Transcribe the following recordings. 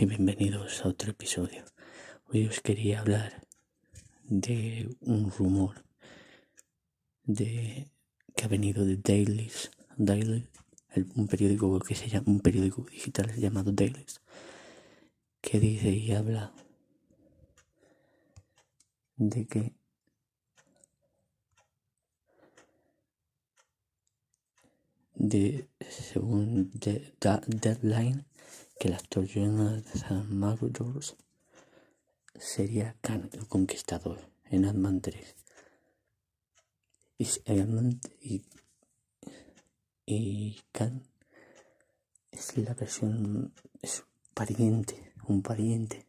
y bienvenidos a otro episodio. Hoy os quería hablar de un rumor de que ha venido de Dailies, Daily, un periódico que se llama un periódico digital llamado Dailies, que dice y habla de que de según Deadline que el actor Jonathan Majors sería Khan el Conquistador en Ant-Man 3. Y, y, y Khan es la versión, es pariente, un pariente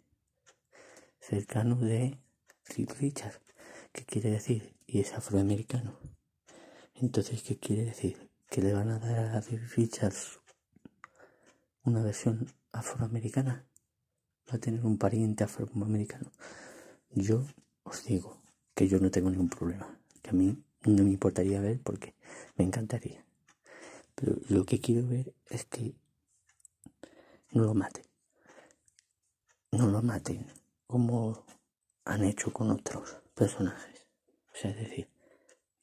cercano de Reed Richards. ¿Qué quiere decir? Y es afroamericano. Entonces, ¿qué quiere decir? Que le van a dar a Reed Richards una versión afroamericana. Va a tener un pariente afroamericano. Yo os digo que yo no tengo ningún problema. Que a mí no me importaría ver porque me encantaría. Pero lo que quiero ver es que no lo maten. No lo maten como han hecho con otros personajes. O sea, es decir,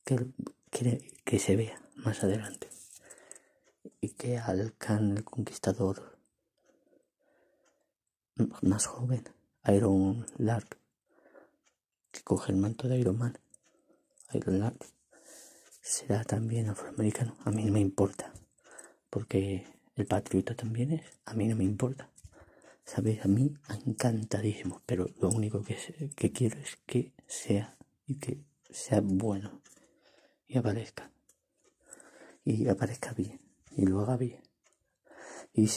que, que, que se vea más adelante que al Khan el Conquistador más joven, Iron Lark, que coge el manto de Iron Man, Iron Lark, será también afroamericano. A mí no me importa, porque el patriota también es, a mí no me importa. ¿Sabes? A mí encantadísimo, pero lo único que, que quiero es que sea y que sea bueno y aparezca. Y aparezca bien y lo haga bien. Y,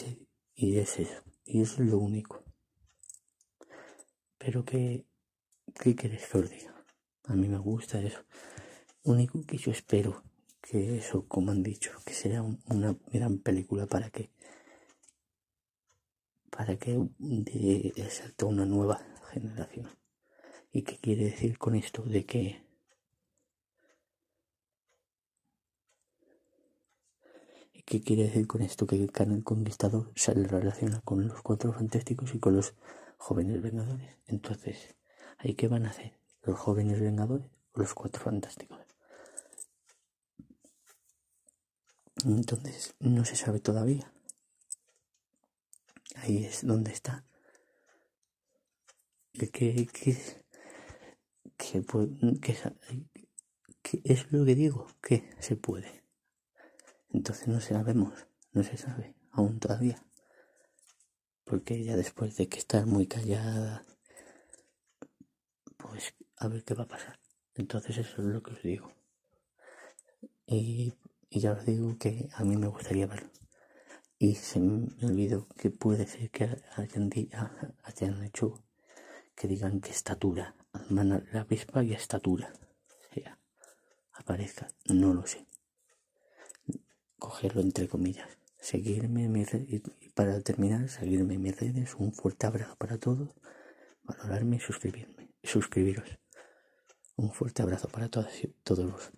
y es eso. Y es lo único. Pero que, ¿qué queréis que os diga? A mí me gusta eso. Único que yo espero que eso, como han dicho, que sea una gran película para que para que de, una nueva generación. ¿Y qué quiere decir con esto? De que ¿Qué quiere decir con esto? Que el Conquistador se relaciona con los Cuatro Fantásticos y con los Jóvenes Vengadores. Entonces, ¿ahí qué van a hacer? ¿Los Jóvenes Vengadores o los Cuatro Fantásticos? Entonces, no se sabe todavía. Ahí es donde está. ¿Qué, qué, qué, qué es lo que digo? Que se puede. Entonces no sabemos, no se sabe aún todavía. Porque ella después de que está muy callada, pues a ver qué va a pasar. Entonces eso es lo que os digo. Y, ya os digo que a mí me gustaría verlo. Y se me olvidó que puede ser que hayan, hayan hecho que digan que estatura, la avispa y estatura, o sea, aparezca, no lo sé cogerlo entre comillas. Seguirme en mis redes, y para terminar, seguirme en mis redes. Un fuerte abrazo para todos. Valorarme y suscribirme. Suscribiros. Un fuerte abrazo para todos, todos